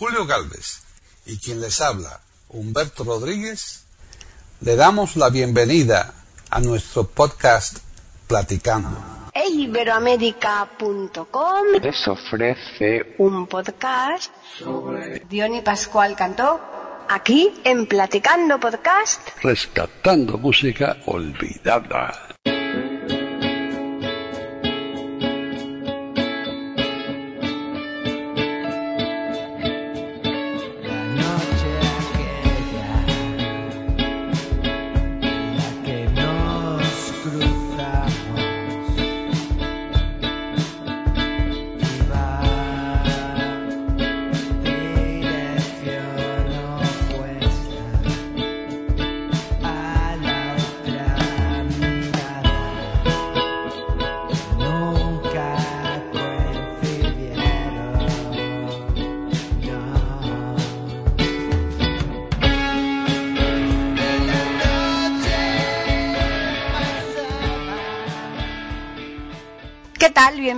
Julio Galvez y quien les habla, Humberto Rodríguez, le damos la bienvenida a nuestro podcast Platicando. Iberoamérica.com les ofrece un podcast sobre Diony Pascual Cantó aquí en Platicando Podcast. Rescatando Música Olvidada.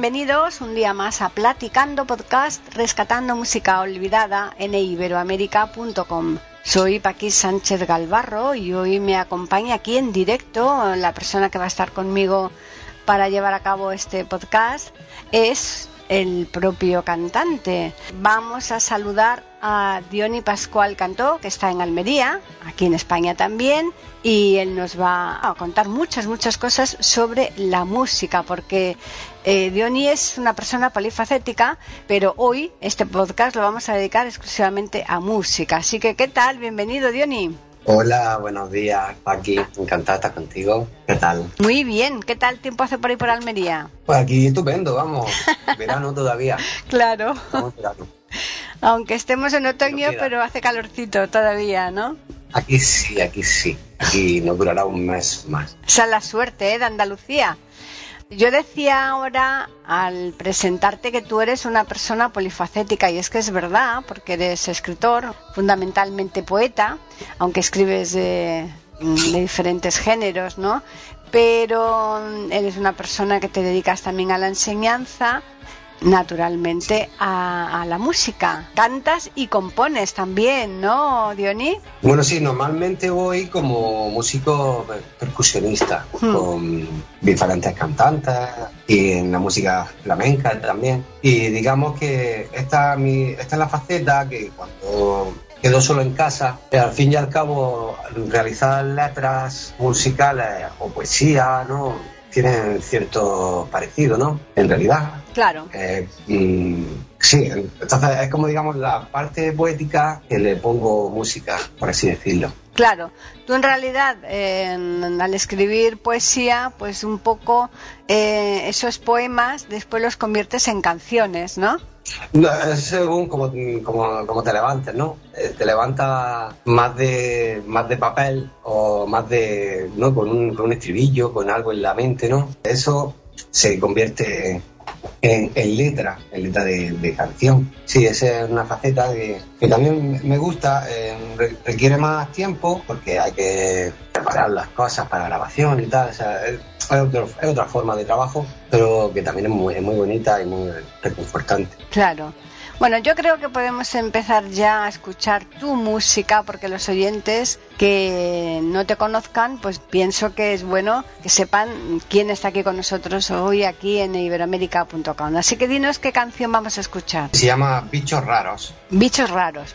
Bienvenidos un día más a Platicando Podcast, rescatando música olvidada en iberoamérica.com. Soy Paquís Sánchez Galvarro y hoy me acompaña aquí en directo la persona que va a estar conmigo para llevar a cabo este podcast es el propio cantante. Vamos a saludar a Diony Pascual Cantó, que está en Almería, aquí en España también, y él nos va a contar muchas, muchas cosas sobre la música, porque eh, Diony es una persona polifacética, pero hoy este podcast lo vamos a dedicar exclusivamente a música. Así que, ¿qué tal? Bienvenido, Diony. Hola, buenos días, Paqui. Encantado de estar contigo. ¿Qué tal? Muy bien, ¿qué tal tiempo hace por ahí por Almería? Pues aquí estupendo, vamos. Verano todavía. Claro, Vamos verano. aunque estemos en otoño, pero hace calorcito todavía, ¿no? Aquí sí, aquí sí. Aquí nos durará un mes más. Esa es la suerte ¿eh? de Andalucía. Yo decía ahora al presentarte que tú eres una persona polifacética y es que es verdad, porque eres escritor, fundamentalmente poeta, aunque escribes de, de diferentes géneros, ¿no? Pero mm, eres una persona que te dedicas también a la enseñanza, naturalmente a, a la música. Cantas y compones también, ¿no, Diony? Bueno, sí, normalmente voy como músico percusionista, Hmm. con diferentes cantantes y en la música flamenca también. Y digamos que esta, mi, esta es la faceta que cuando quedo solo en casa, eh, al fin y al cabo realizar letras musicales o poesía, ¿no? Tienen cierto parecido, ¿no? En realidad. Claro. Eh, sí, entonces es como digamos la parte poética que le pongo música, por así decirlo. Claro, tú en realidad eh, al escribir poesía, pues un poco eh, esos poemas después los conviertes en canciones, ¿no? No, es según como, como, como te levantes, ¿no? Eh, te levantas más de, más de papel o más de, ¿no? Con un, con un estribillo, con algo en la mente, ¿no? Eso se convierte en, en letra, en letra de, de canción. Sí, esa es una faceta que, también me gusta, re- requiere más tiempo porque hay que preparar las cosas para grabación y tal, o sea, es, es otro- es otra forma de trabajo, pero que también es muy, es muy bonita y muy reconfortante. Claro. Bueno, yo creo que podemos empezar ya a escuchar tu música porque los oyentes que no te conozcan, pues pienso que es bueno que sepan quién está aquí con nosotros hoy aquí en iberoamérica.com. Así que dinos qué canción vamos a escuchar. Se llama Bichos Raros. Bichos raros.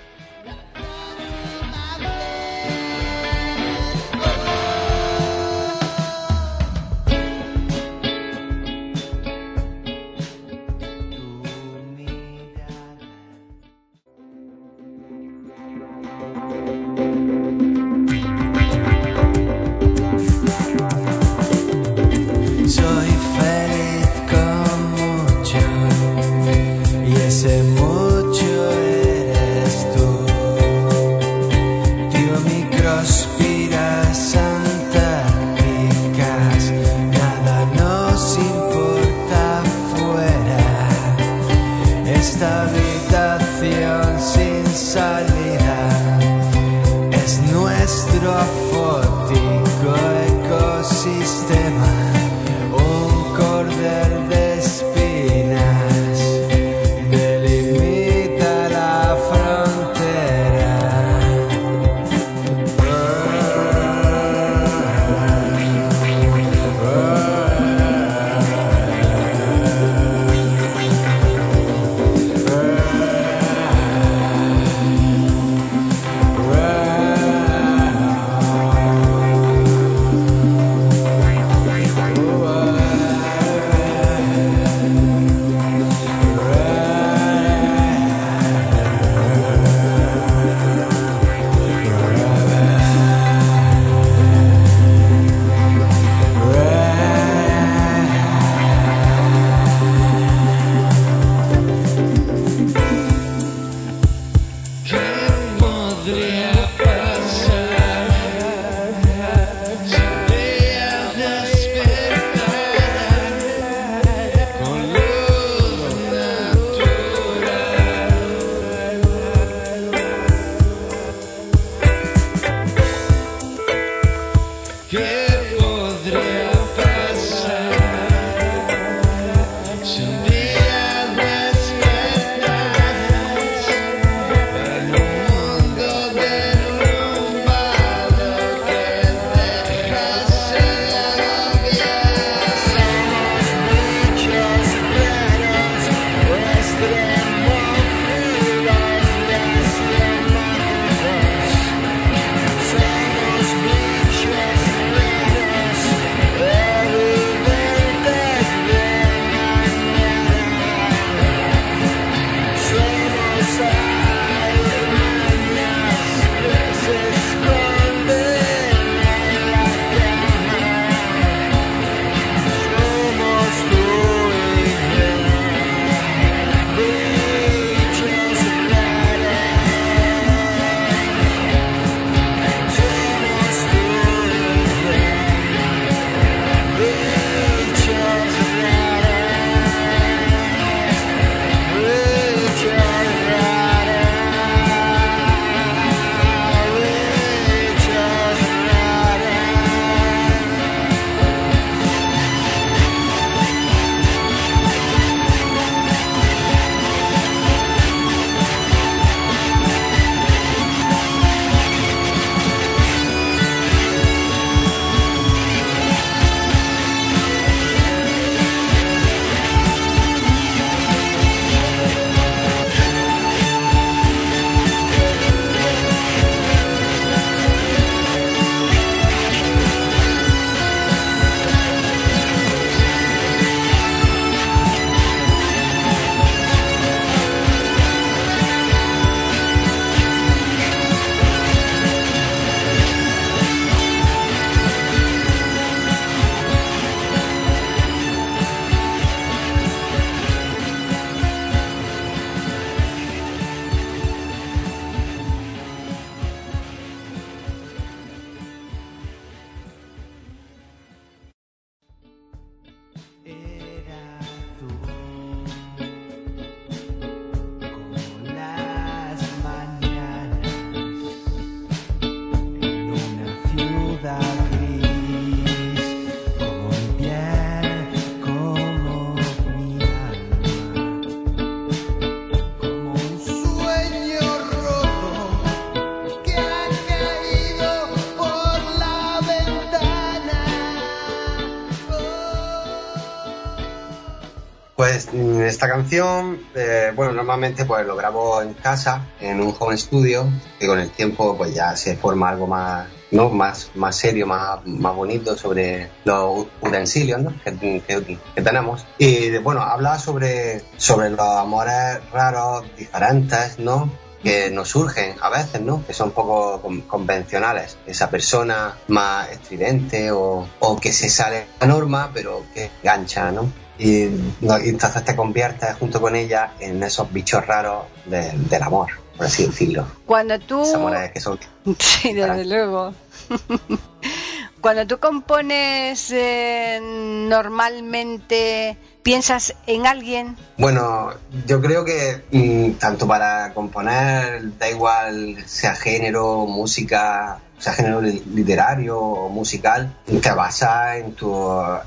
Esta canción, eh, bueno, normalmente pues lo grabo en casa, en un home studio, que con el tiempo pues ya se forma algo más, ¿no? más, más serio, más, más bonito sobre los utensilios ¿no? que, que- tenemos. Y bueno, habla sobre, sobre los amores raros, diferentes, ¿no? Que nos surgen a veces, ¿no? Que son poco con- convencionales. Esa persona más estridente o, o que se sale de la norma, pero que gancha, ¿no? Y, entonces te conviertes junto con ella en esos bichos raros de- del amor, por así decirlo. Cuando tú... Amores que son... Sí, desde luego. Cuando tú compones eh, normalmente, ¿piensas en alguien? Bueno, yo creo que mm, tanto para componer, da igual sea género, música, sea género li- literario o musical, te basas en tus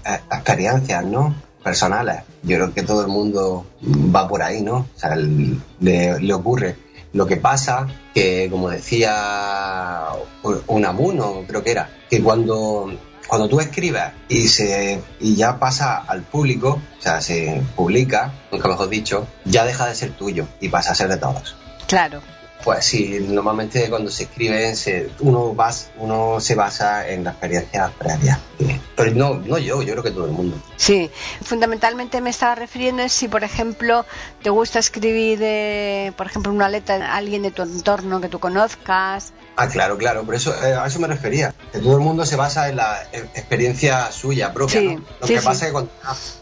eh, experiencias, ¿no? Personales. Yo creo que todo el mundo va por ahí, ¿no? O sea, le, le ocurre. Lo que pasa que, como decía Unamuno, creo que era, que cuando cuando tú escribes y se y ya pasa al público, o sea, se publica, nunca mejor dicho, ya deja de ser tuyo y pasa a ser de todos. Claro. Pues sí, normalmente cuando se escribe se, uno, vas, uno se basa en la experiencia previa. Pero no, no yo, yo creo que todo el mundo. Sí, fundamentalmente me estaba refiriendo es si, por ejemplo, te gusta escribir, eh, por ejemplo, una letra a alguien de tu entorno que tú conozcas. Ah, claro, claro, por eso eh, a eso me refería. Que todo el mundo se basa en la experiencia suya propia. Sí, ¿no? Lo sí, que sí. pasa es que cuando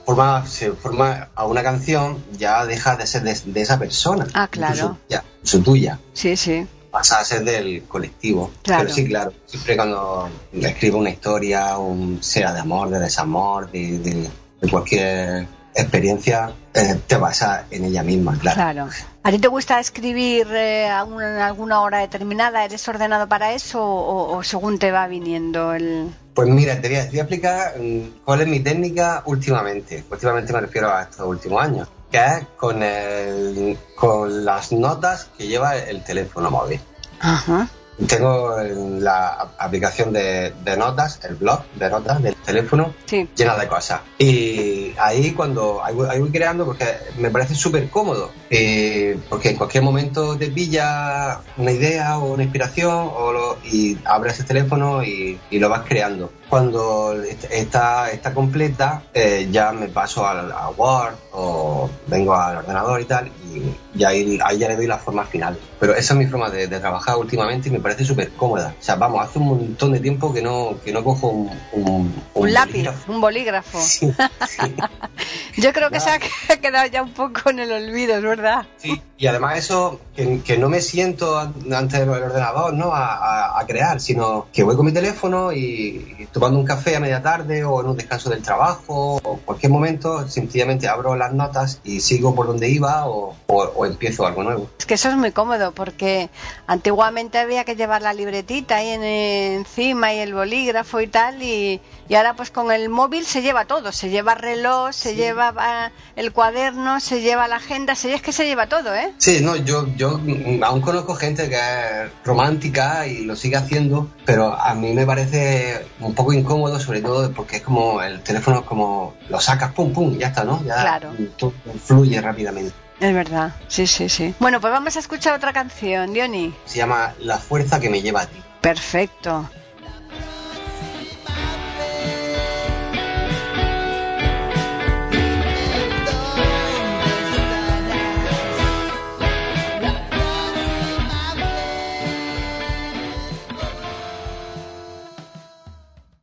forma, se forma a una canción ya deja de ser de, de esa persona. Ah, claro. Ya, su tuya. Sí, sí. pasa a ser del colectivo. Claro. Pero sí, claro, siempre cuando escribo una historia, un, sea de amor, de desamor, de, de- de cualquier experiencia, eh, te basas en ella misma, claro. Claro. ¿A ti te gusta escribir eh, a una- en alguna hora determinada? ¿Eres ordenado para eso o, o según te va viniendo el...? Pues mira, te voy a, te voy a explicar mm, cuál es mi técnica últimamente. Últimamente me refiero a estos últimos años, que es con, el- con las notas que lleva el teléfono móvil. Ajá. Tengo la aplicación de, de notas, el blog de notas del teléfono, Sí. llena de cosas. Y ahí cuando ahí voy, ahí voy creando, porque me parece súper cómodo, eh, porque en cualquier momento te pilla una idea o una inspiración o lo- y abres el teléfono y, y lo vas creando. Cuando est- está, está completa, eh, ya me paso al- a, Word o vengo al ordenador y tal, y, y ahí, ahí ya le doy la forma final. Pero esa es mi forma de, de trabajar últimamente y me parece súper cómoda. O sea, vamos, hace un montón de tiempo que no, que no cojo un, un, Un lápiz, bolígrafo. un bolígrafo. Sí, sí. Yo creo que se ha quedado ya un poco en el olvido, es verdad. Sí, y además eso, que, que no me siento an- ante el ordenador, ¿no? A, a- a crear, sino que voy con mi teléfono y, y tomando un café a media tarde o en un descanso del trabajo o cualquier momento, sencillamente abro las notas y sigo por donde iba o, o- o empiezo algo nuevo. Es que eso es muy cómodo porque antiguamente había que llevar la libretita ahí en- encima y el bolígrafo y tal y, y ahora pues con el móvil se lleva todo, se lleva reloj, se lleva ah, el cuaderno, se lleva la agenda, se, es que se lleva todo, ¿eh? Sí, no, yo, yo mm, aún conozco gente que es romántica y lo sigue haciendo, pero a mí me parece un poco incómodo, sobre todo porque es como el teléfono es como lo sacas, pum, pum, ya está, ¿no? Ya Claro. todo fluye rápidamente. Es verdad, sí, sí, sí. Bueno, pues vamos a escuchar otra canción, Diony. Se llama La fuerza que me lleva a ti. Perfecto.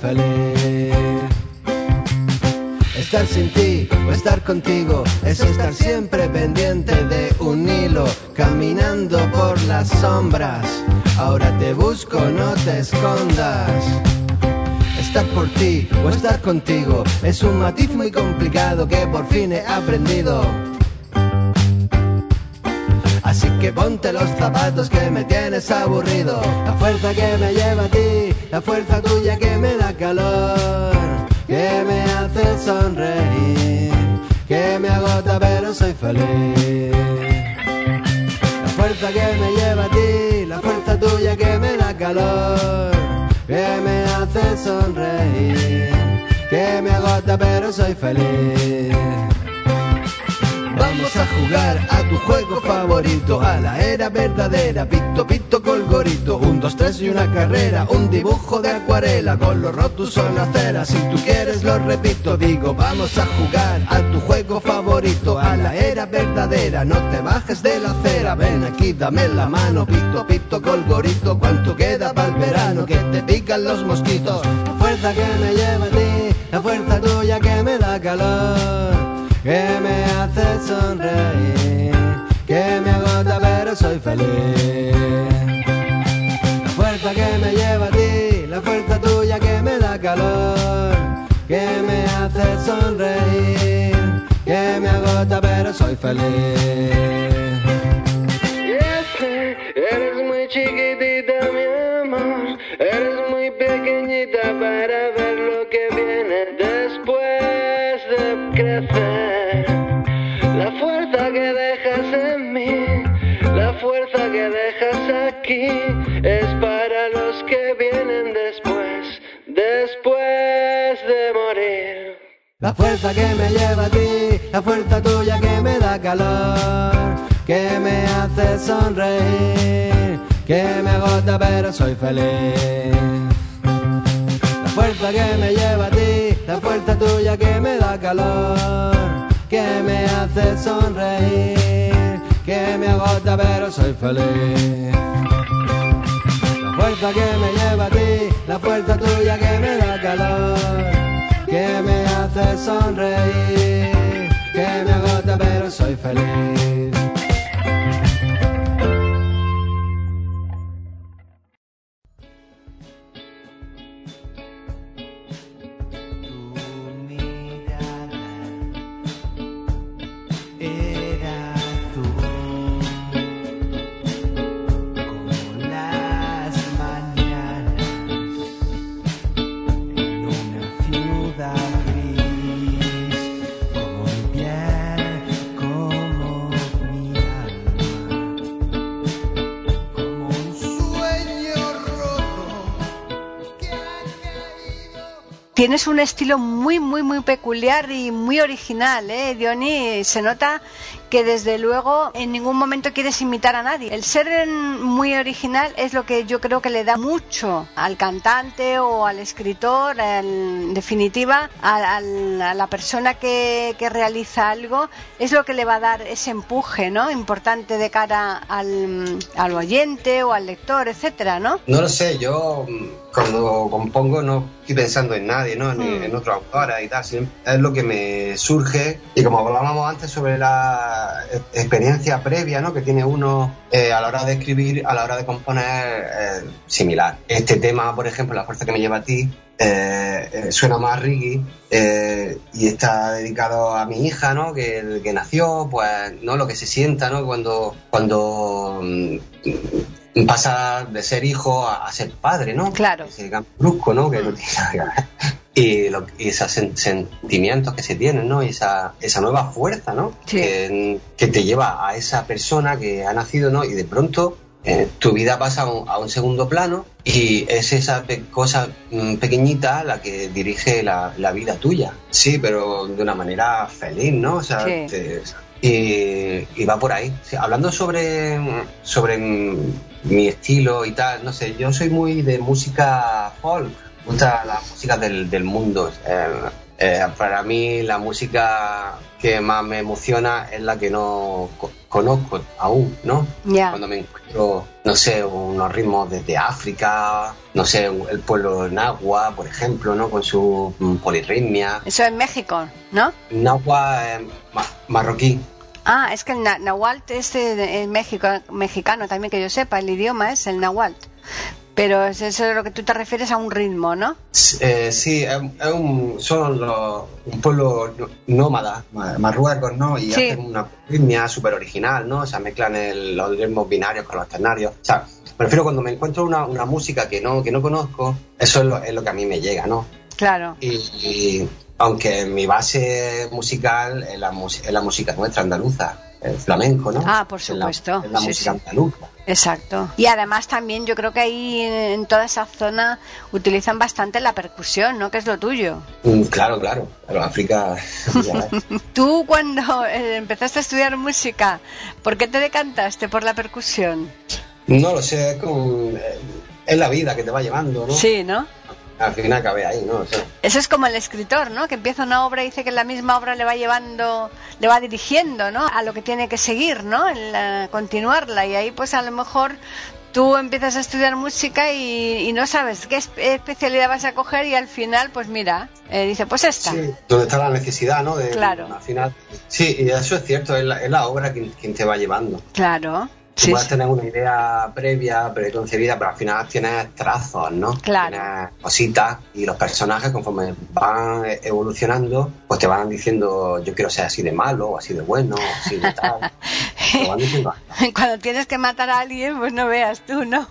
feliz. Estar sin ti o estar contigo es estar siempre pendiente de un hilo, caminando por las sombras. Ahora te busco, no te escondas. Estar por ti o estar contigo es un matiz muy complicado que por fin he aprendido. Así que ponte los zapatos que me tienes aburrido. La fuerza que me lleva a ti, la fuerza tuya que me da calor, que me hace sonreír, que me agota pero soy feliz. La fuerza que me lleva a ti, la fuerza tuya que me da calor, que me hace sonreír, que me agota pero soy feliz. Vamos a jugar a tu juego favorito, a la era verdadera, pito pito colgorito, un, dos, tres y una carrera, un dibujo de acuarela con los rotos en la acera, si tú quieres lo repito, digo, vamos a jugar a tu juego favorito, a la era verdadera, no te bajes de la acera, ven aquí, dame la mano, pito pito colgorito, cuánto queda para el verano, que te pican los mosquitos, la fuerza que me lleva a ti, la fuerza tuya que me da calor que me hace sonreír, que me agota pero soy feliz. La fuerza que me lleva a ti, la fuerza tuya que me da calor, que me hace sonreír, que me agota pero soy feliz. Eres muy chiquitita, La fuerza que me lleva a ti, la fuerza tuya que me da calor, que me hace sonreír, que me agota pero soy feliz. La fuerza que me lleva a ti, la fuerza tuya que me da calor, que me hace sonreír, que me agota pero soy feliz. La fuerza que me lleva a ti, la fuerza tuya que me da calor, que me hace sonreír, que me agota pero soy feliz. Tienes un estilo muy, muy, muy peculiar y muy original, ¿eh, Diony? Se nota que desde luego en ningún momento quieres imitar a nadie. El ser muy original es lo que yo creo que le da mucho al cantante o al escritor, en definitiva, a, la persona que, que realiza algo, es lo que le va a dar ese empuje, ¿no? Importante de cara al, al oyente o al lector, etcétera, ¿no? No lo sé, yo cuando compongo no estoy pensando en nadie, ¿no? Ni Mm. en otro autor y tal. Es lo que me surge. Y como hablábamos antes sobre la e- experiencia previa, ¿no? Que tiene uno eh, a la hora de escribir, a la hora de componer, eh, similar. Este tema, por ejemplo, La fuerza que me lleva a ti, eh, eh, suena más reggae eh, y está dedicado a mi hija, ¿no? Que, que nació, pues, ¿no? Lo que se sienta, ¿no? Cuando, cuando mm, pasa de ser hijo a, a ser padre, ¿no? Claro. Ese cambio brusco, ¿no? Que no tiene nada que ver. Y, lo- y esos sen- sentimientos que se tienen, ¿no? Y esa, esa nueva fuerza, ¿no? Sí. Que, que te lleva a esa persona que ha nacido, ¿no? Y de pronto eh, tu vida pasa a un, a un segundo plano y es esa pe- cosa mm, pequeñita la que dirige la, la vida tuya. Sí, pero de una manera feliz, ¿no? O sea, Sí. te- y, y va por ahí. Hablando sobre, sobre mi estilo y tal, no sé, yo soy muy de música folk, me gusta la música del, del mundo. Eh, eh, para mí la música que más me emociona es la que no conozco aún, ¿no? Ya. Cuando me encuentro, no sé, unos ritmos desde África, no sé, el pueblo Nahua, por ejemplo, ¿no? Con su mm, polirritmia. Eso en México, ¿no? Nahua es ma- marroquí. Ah, es que el na- Nahuatl es de- en México, mexicano también, que yo sepa, el idioma es el Nahuatl. Pero es eso es lo que tú te refieres a un ritmo, ¿no? Eh, sí, es, es un, son los- un pueblo nó- nómada, ma- marruecos, ¿no? Y Sí. hacen una ritmia súper original, ¿no? O sea, mezclan el- los ritmos binarios con los ternarios. O sea, prefiero cuando me encuentro una, una música que no, que no conozco, eso es lo, es lo que a mí me llega, ¿no? Claro. Y, y aunque mi base musical es la, es la música nuestra andaluza, el flamenco, ¿no? Ah, por la- supuesto, Es la, sí, música sí. andaluza. Exacto. Y además también yo creo que ahí en toda esa zona utilizan bastante la percusión, ¿no? Que es lo tuyo. Mm, Claro, claro. Claro, África. Tú cuando eh, empezaste a estudiar música, ¿por qué te decantaste por la percusión? No lo sé, es como. eh, Es la vida que te va llevando, ¿no? Sí, ¿no? Al final acabé ahí, ¿no? O sea, Eso es como el escritor, ¿no? Que empieza una obra y dice que la misma obra le va llevando, le va dirigiendo, ¿no? A lo que tiene que seguir, ¿no? En la- continuarla. Y ahí, pues a lo mejor tú empiezas a estudiar música y, y no sabes qué es- especialidad vas a coger y al final, pues mira, eh, dice, pues esta. sí, donde está la necesidad, ¿no? De, Claro. Al final. Sí, y eso es cierto, es la, es la obra quien, quien te va llevando. Claro. Sí, puedes sí. tener una idea previa, preconcebida, pero al final tienes trazos, ¿no? Claro. Tienes cositas y los personajes, conforme van evolucionando, pues te van diciendo, yo quiero ser así de malo, o así de bueno, o así de tal. Te van diciendo. Cuando tienes que matar a alguien, pues no veas tú, ¿no?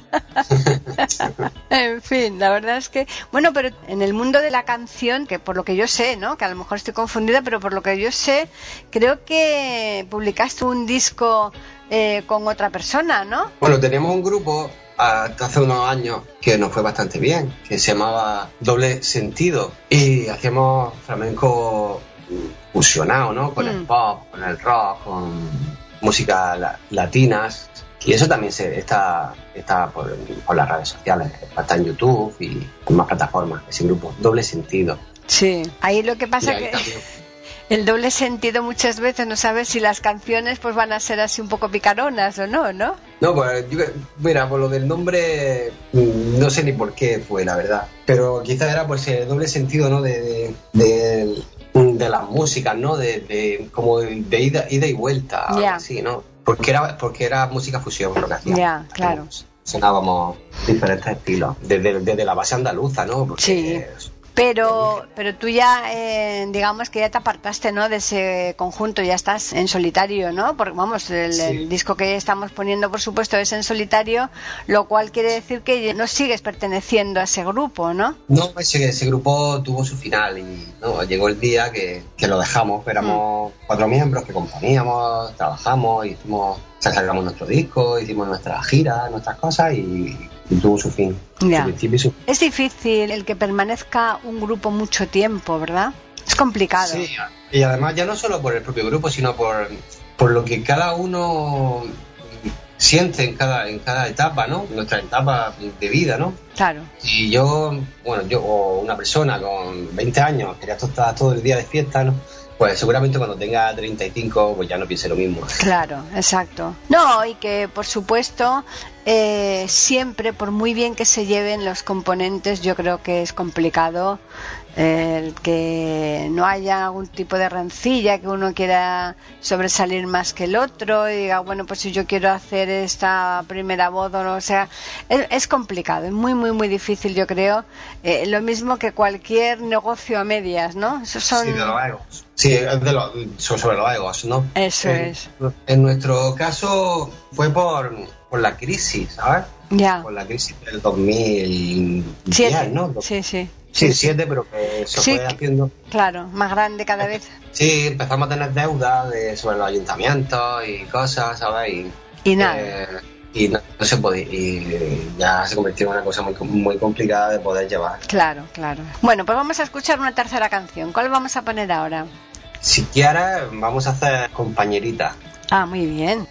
en fin, la verdad es que, bueno, pero en el mundo de la canción, que por lo que yo sé, ¿no? Que a lo mejor estoy confundida, pero por lo que yo sé, creo que publicaste un disco eh, con otra persona, ¿no? Bueno, teníamos un grupo hasta hace unos años que nos fue bastante bien, que se llamaba Doble Sentido y hacíamos flamenco fusionado, ¿no? Con el Mm. pop, con el rock, con música la- latinas y eso también se está está por, por las redes sociales, está en YouTube y en más plataformas, ese grupo, Doble Sentido. Sí. Ahí lo que Y pasa ahí que también- el doble sentido muchas veces no sabes si las canciones pues van a ser así un poco picaronas o no, ¿no? No, pues yo- mira, por lo del nombre mm, no sé ni por qué fue, la verdad. Pero quizás era pues el doble sentido, ¿no? De, de, de- de las músicas, ¿no? De, de- como de ida, ida y vuelta, Ya. así, ¿no? Porque era, porque era música fusión lo que hacíamos. Ya, claro. Sonábamos diferentes estilos, desde, desde la base andaluza, ¿no? Porque Sí. Pero, pero tú ya, eh, digamos que ya te apartaste, ¿no? De ese conjunto, ya estás en solitario, ¿no? Porque vamos, el, Sí. el disco que estamos poniendo, por supuesto, es en solitario, lo cual quiere decir que no sigues perteneciendo a ese grupo, ¿no? No, ese, ese grupo tuvo su final y no, llegó el día que, que lo dejamos. Éramos cuatro miembros que componíamos, trabajamos, hicimos, sacamos nuestro disco, hicimos nuestras giras, nuestras cosas y, y tuvo su fin. Ya. Su y Es difícil el que permanezca un grupo mucho tiempo, ¿verdad? Es complicado. Sí, y además ya no solo por el propio grupo, sino por, por lo que cada uno siente en cada, en cada etapa, ¿no? Nuestra etapa de vida, ¿no? Claro. Si yo, bueno, yo o una persona con 20 años quería estar todo el día de fiesta, ¿no? Pues seguramente cuando tenga 35 pues ya no piense lo mismo. Claro, exacto. No, y que por supuesto eh, siempre, por muy bien que se lleven los componentes, yo creo que es complicado eh, el que no haya algún tipo de rencilla, que uno quiera sobresalir más que el otro y diga, bueno, pues si yo quiero hacer esta primera voz o no, o sea, es, es complicado, es muy, muy, muy difícil, yo creo. Eh, lo mismo que cualquier negocio a medias, ¿no? Esos son... Sí, de los egos. Sí, de los- sobre sobre los egos, ¿no? Eso En- es. En nuestro caso fue por, por la crisis, ¿sabes? Ya. Por la crisis del 2010, Siete. ¿no? Sí, sí. Sí, siete, pero que se Sí, fue haciendo. Claro, más grande cada vez. Sí, empezamos a tener deudas de, sobre los ayuntamientos y cosas, ¿sabes? Y, Y nada. eh, y no, no se podía. Y ya se convirtió en una cosa muy, muy complicada de poder llevar. Claro, claro. Bueno, pues vamos a escuchar una tercera canción. ¿Cuál vamos a poner ahora? Si quieres, vamos a hacer compañerita. Ah, muy bien.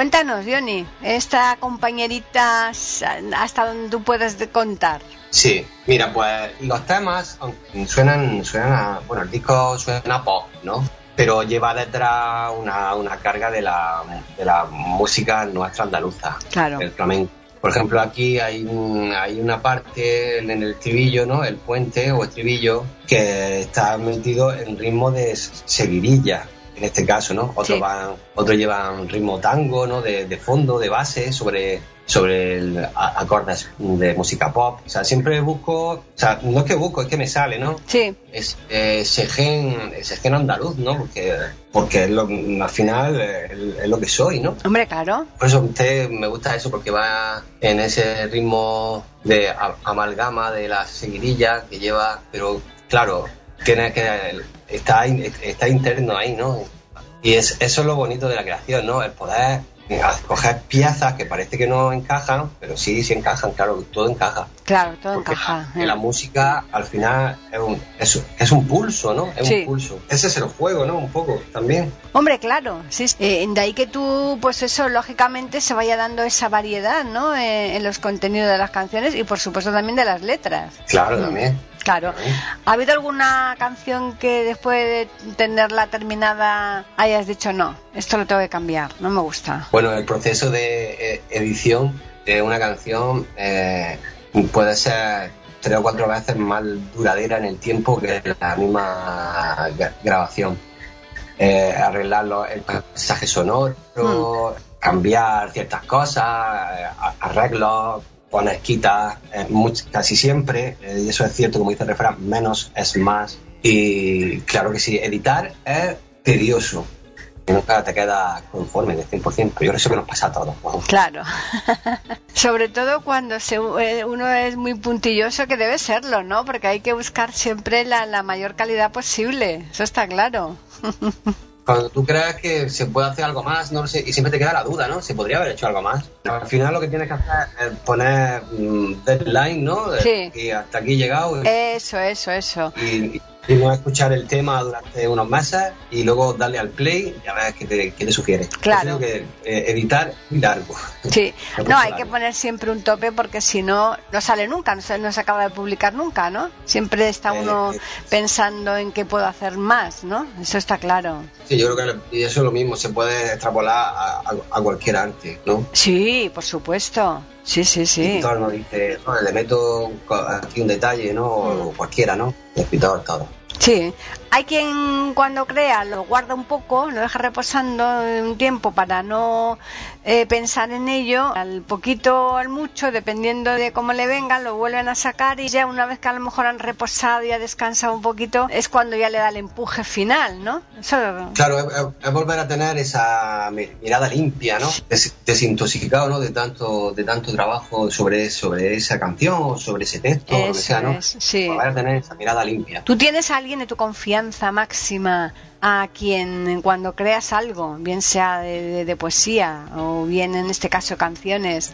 Cuéntanos, Johnny, esta compañerita hasta donde tú puedes de- contar. Sí, mira, pues los temas suenan, suenan a, bueno, el disco suena a pop, ¿no? Pero lleva detrás una, una carga de la, de la música nuestra andaluza, Claro. el flamenco. Por ejemplo, aquí hay, un- hay una parte en el estribillo, ¿no? El puente o estribillo que está metido en ritmo de seguidilla, en este caso, ¿no? Otros Sí. van, otros llevan ritmo tango, ¿no? De, de fondo, de base, sobre sobre el, a- acordes de música pop. O sea, siempre busco, o sea, no es que busco, es que me sale, ¿no? Sí, Es eh, ese gen, ese gen andaluz, ¿no? Porque, porque es lo, al final es lo que soy, ¿no? hombre, claro. Por eso usted me gusta eso porque va en ese ritmo de a- amalgama de la seguidilla que lleva, pero claro, tiene que está está interno ahí, ¿no? Y es, eso es lo bonito de la creación, ¿no? El poder eh, coger piezas que parece que no encajan, pero sí, sí encajan, claro, todo encaja. Claro, todo Porque encaja. la, la música al final es un, es, es un pulso, ¿no? Es Sí. un pulso. Ese es el juego, ¿no? Un poco también. Hombre, claro, sí. sí. Eh, de ahí que tú, pues eso, lógicamente se vaya dando esa variedad, ¿no? Eh, en los contenidos de las canciones y por supuesto también de las letras. Claro, también. Claro. ¿Ha habido alguna canción que después de tenerla terminada hayas dicho no, esto lo tengo que cambiar, no me gusta? Bueno, el proceso de eh, edición de una canción eh, puede ser tres o cuatro veces más duradera en el tiempo que la misma gra- grabación. Eh, arreglar el pasaje sonoro, cambiar ciertas cosas, eh, arreglos, poner quitas, eh, casi siempre, eh, y eso es cierto, como dice el menos es más. Y claro que sí, editar es tedioso y nunca te quedas conforme del 100%, pero yo creo que nos pasa a todos. Claro. Sobre todo cuando se- eh, uno es muy puntilloso, que debe serlo, ¿no? Porque hay que buscar siempre la, la mayor calidad posible, eso está claro. Cuando tú crees que se puede hacer algo más, no lo sé, y siempre te queda la duda, ¿no? Se podría haber hecho algo más. Al final lo que tienes que hacer es poner mm, deadline, ¿no? Sí. Y hasta aquí he llegado y, Eso, eso, eso. y- y no escuchar el tema durante unos meses y luego darle al play y a ver qué te, qué te sugiere. Claro. Que eh, editar es muy largo. Sí, No, hay claro. que poner siempre un tope porque si no, no sale nunca, no se, no se acaba de publicar nunca, ¿no? Siempre está Eh, uno eh. pensando en qué puedo hacer más, ¿no? Eso está claro. Sí, yo creo que y eso es lo mismo, se puede extrapolar a, a- a cualquier arte, ¿no? Sí, por supuesto. Sí, sí, El sí. escritor no dice, no, le meto aquí un detalle, ¿no? O cualquiera, ¿no? El escritor, todo. Sí. Hay quien cuando crea lo guarda un poco, lo deja reposando un tiempo para no eh, pensar en ello, al poquito o al mucho, dependiendo de cómo le vengan, lo vuelven a sacar y ya una vez que a lo mejor han reposado y ha descansado un poquito, es cuando ya le da el empuje final, ¿no? Eso, Claro, es, es- volver a tener esa mi- mirada limpia, ¿no? Des- desintoxicado, ¿no? De tanto, de tanto trabajo sobre, sobre esa canción o sobre ese texto, o lo que Eso sea, ¿no? es, sí. Volver a tener esa mirada limpia. ¿Tú tienes a alguien de tu confianza máxima a quien cuando creas algo, bien sea de, de- poesía o bien en este caso canciones,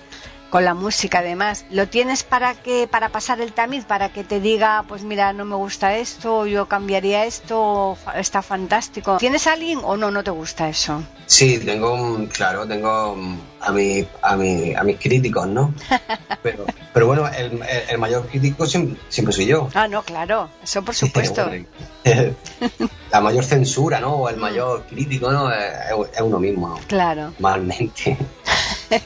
con la música además, lo tienes para que para pasar el tamiz, para que te diga, pues mira, no me gusta esto, yo cambiaría esto, está fantástico. ¿Tienes a alguien o no, no te gusta eso? Sí, tengo, un- claro, tengo a, mi, a, mi, a mis críticos, ¿no? Pero, pero bueno, el, el- el mayor crítico siempre, siempre soy yo. Ah, no, claro, eso por supuesto. la mayor censura, ¿no? O el mayor crítico, ¿no? Es, es uno mismo, ¿no? Claro. Normalmente.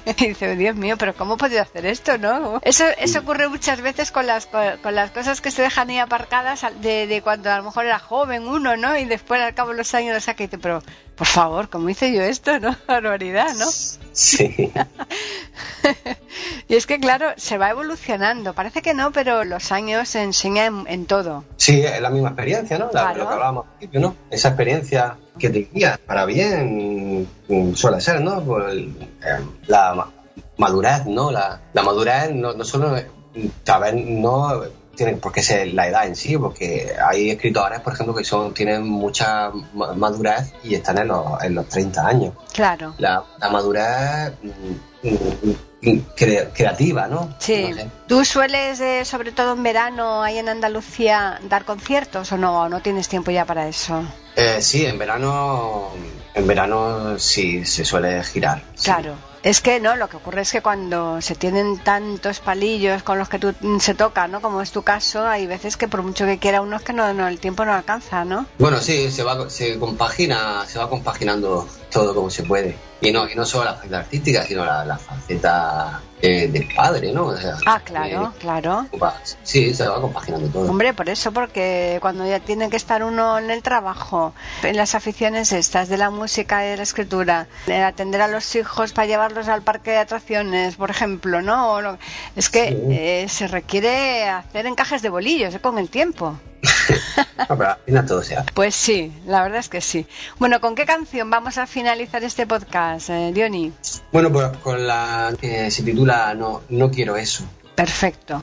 Y dice, Dios mío, pero ¿cómo he podido hacer esto, no? Eso, eso ocurre muchas veces con las, co- con las cosas que se dejan ahí aparcadas al- de, de cuando a lo mejor era joven uno, ¿no? Y después al cabo de los años lo saca y dice, pero, por favor, ¿cómo hice yo esto, no? Barbaridad, ¿no? Sí. Y es que, claro, se va evolucionando. Parece que no, pero los años se enseñan en, en todo. Sí, es la misma experiencia, ¿no? La- Claro. Lo que hablábamos al principio, ¿no? Esa experiencia que te guía para bien mm, suele ser, ¿no? Por el- eh, la ma- madurez, ¿no? La, la madurez no, no solo, tal vez no tiene por qué ser la edad en sí, porque hay escritores, por ejemplo, que son tienen mucha ma- madurez y están en los, en los 30 años. Claro. La, la madurez mm, mm, mm, cre- creativa, ¿no? Sí. No sé. ¿Tú sueles, eh, sobre todo en verano, ahí en Andalucía, dar conciertos o no? ¿O no tienes tiempo ya para eso? Eh, sí, en verano, en verano sí se suele girar. sí. Claro. Es que no, lo que ocurre es que cuando se tienen tantos palillos con los que tú mm, se toca, ¿no? Como es tu caso, hay veces que por mucho que quiera uno es que no, no el tiempo no alcanza, ¿no? Bueno, sí, se va, se compagina, se va compaginando todo como se puede. Y no, y no solo la faceta artística, sino la, la faceta eh, del padre, ¿no? O sea, Ah, claro, eh, claro. sí, se va compaginando todo. Hombre, por eso, porque cuando ya tiene que estar uno en el trabajo, en las aficiones estas de la música y de la escritura, de atender a los hijos para llevarlos al parque de atracciones, por ejemplo, ¿no? Es que Sí. eh, se requiere hacer encajes de bolillos ¿eh? con el tiempo. No, pero al final todo se hace. Pues sí, la verdad es que sí. Bueno, ¿con qué canción vamos a finalizar este podcast, eh, Diony? Bueno, pues con la que se titula No, no quiero eso. Perfecto.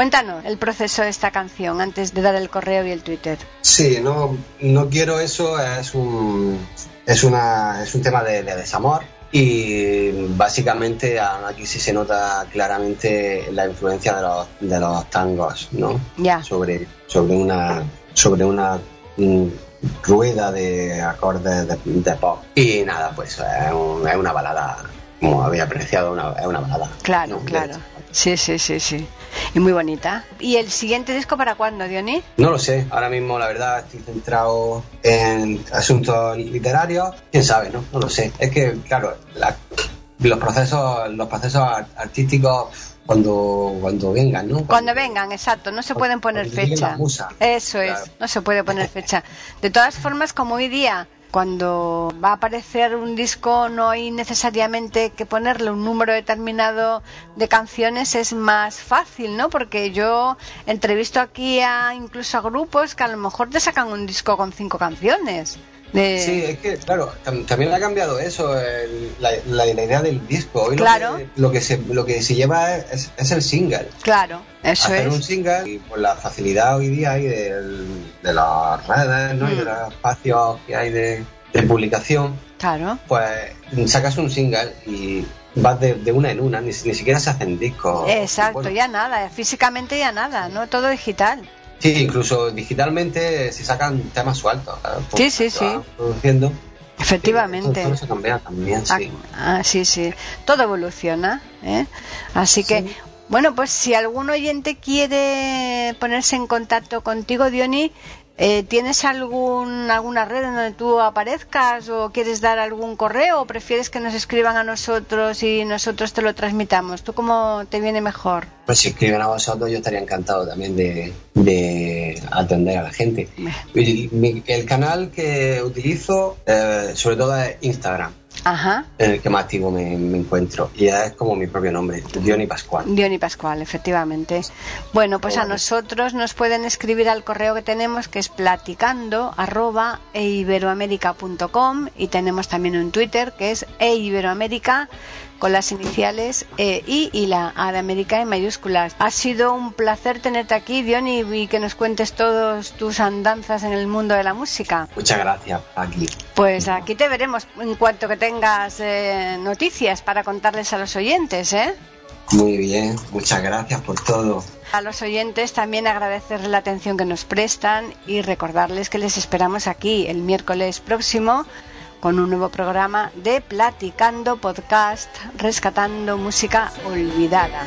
Cuéntanos el proceso de esta canción antes de dar el correo y el Twitter. Sí, no, no quiero eso, es un, es una, es un tema de, de desamor y básicamente aquí sí se nota claramente la influencia de los, de los tangos, ¿no? Ya. Sobre, sobre una, sobre una mm, rueda de acordes de, de pop. Y nada, pues es, un- es una balada, como había apreciado, una, es una balada. Claro, ¿no? claro. De- Sí, sí, sí, sí. Y muy bonita. ¿Y el siguiente disco para cuándo, Dionis? No lo sé, ahora mismo la verdad estoy centrado en asuntos literarios, quién sabe, ¿no? No lo sé. Es que, claro, la- los procesos, los procesos ar- artísticos cuando, cuando vengan, ¿no? Cuando vengan, exacto, no se pueden poner fecha. Eso es, Claro. no se puede poner fecha. De todas formas, como hoy día cuando va a aparecer un disco no hay necesariamente que ponerle un número determinado de canciones, es más fácil, ¿no? Porque yo entrevisto aquí a incluso a grupos que a lo mejor te sacan un disco con cinco canciones. Sí, es que, claro, tam- también ha cambiado eso, el- la, la- la idea del disco. Hoy lo que- lo, que, se, lo que se lleva es, es el single. Claro, eso hacer es. un single y por la facilidad hoy día hay del- de las redes ¿no? y de Mm. los espacios que hay de, de publicación, Claro. pues sacas un single y vas de, de una en una, ni, ni siquiera se hacen discos. Exacto, Bueno, ya nada, físicamente ya nada, ¿no? Todo digital. Sí, incluso digitalmente se sacan temas sueltos. ¿sabes? Sí, sí, sí. Produciendo. Efectivamente. Todo, todo se cambia también, sí. Ah, ah, sí, sí. Todo evoluciona. ¿eh? Así que, Sí. bueno, pues si algún oyente quiere ponerse en contacto contigo, Diony, eh, ¿tienes algún, alguna red en donde tú aparezcas o quieres dar algún correo o prefieres que nos escriban a nosotros y nosotros te lo transmitamos? ¿Tú cómo te viene mejor? Pues si escriben a vosotros, yo estaría encantado también de, de atender a la gente. El canal que utilizo, eh, sobre todo, es Instagram, Ajá. en el que más activo me, me encuentro. Y es como mi propio nombre, Diony Pascual. Diony Pascual, efectivamente. Bueno, pues a Vale. nosotros nos pueden escribir al correo que tenemos que es platicando arroba eiberoamerica.com y tenemos también un Twitter que es eiberoamerica con las iniciales E, I y la A de América en mayúsculas. Ha sido un placer tenerte aquí, Diony, y que nos cuentes todas tus andanzas en el mundo de la música. Muchas gracias, aquí. Pues aquí te veremos en cuanto que tengas eh, noticias para contarles a los oyentes, ¿eh? Muy bien, muchas gracias por todo. A los oyentes también agradecerles la atención que nos prestan y recordarles que les esperamos aquí el miércoles próximo con un nuevo programa de Platicando Podcast, rescatando música olvidada.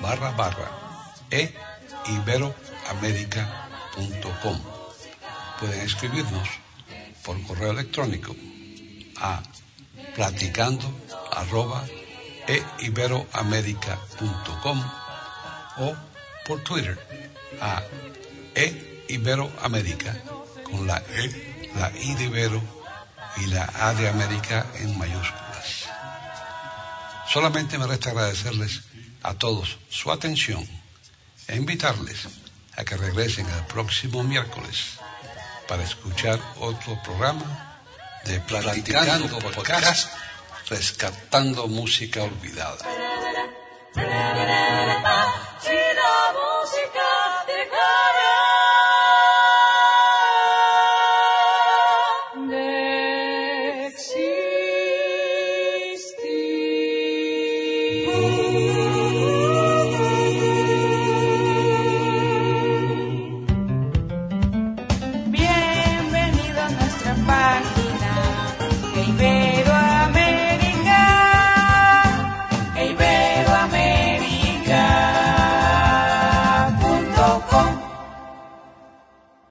barra barra e iberoamerica.com. Pueden escribirnos por correo electrónico a platicando arroba e iberoamerica.com o por Twitter a e con la e, la i de Ibero y la A de América en mayúsculas. Solamente me resta agradecerles a todos su atención e invitarles a que regresen el próximo miércoles para escuchar otro programa de Platicando Podcast, rescatando música olvidada.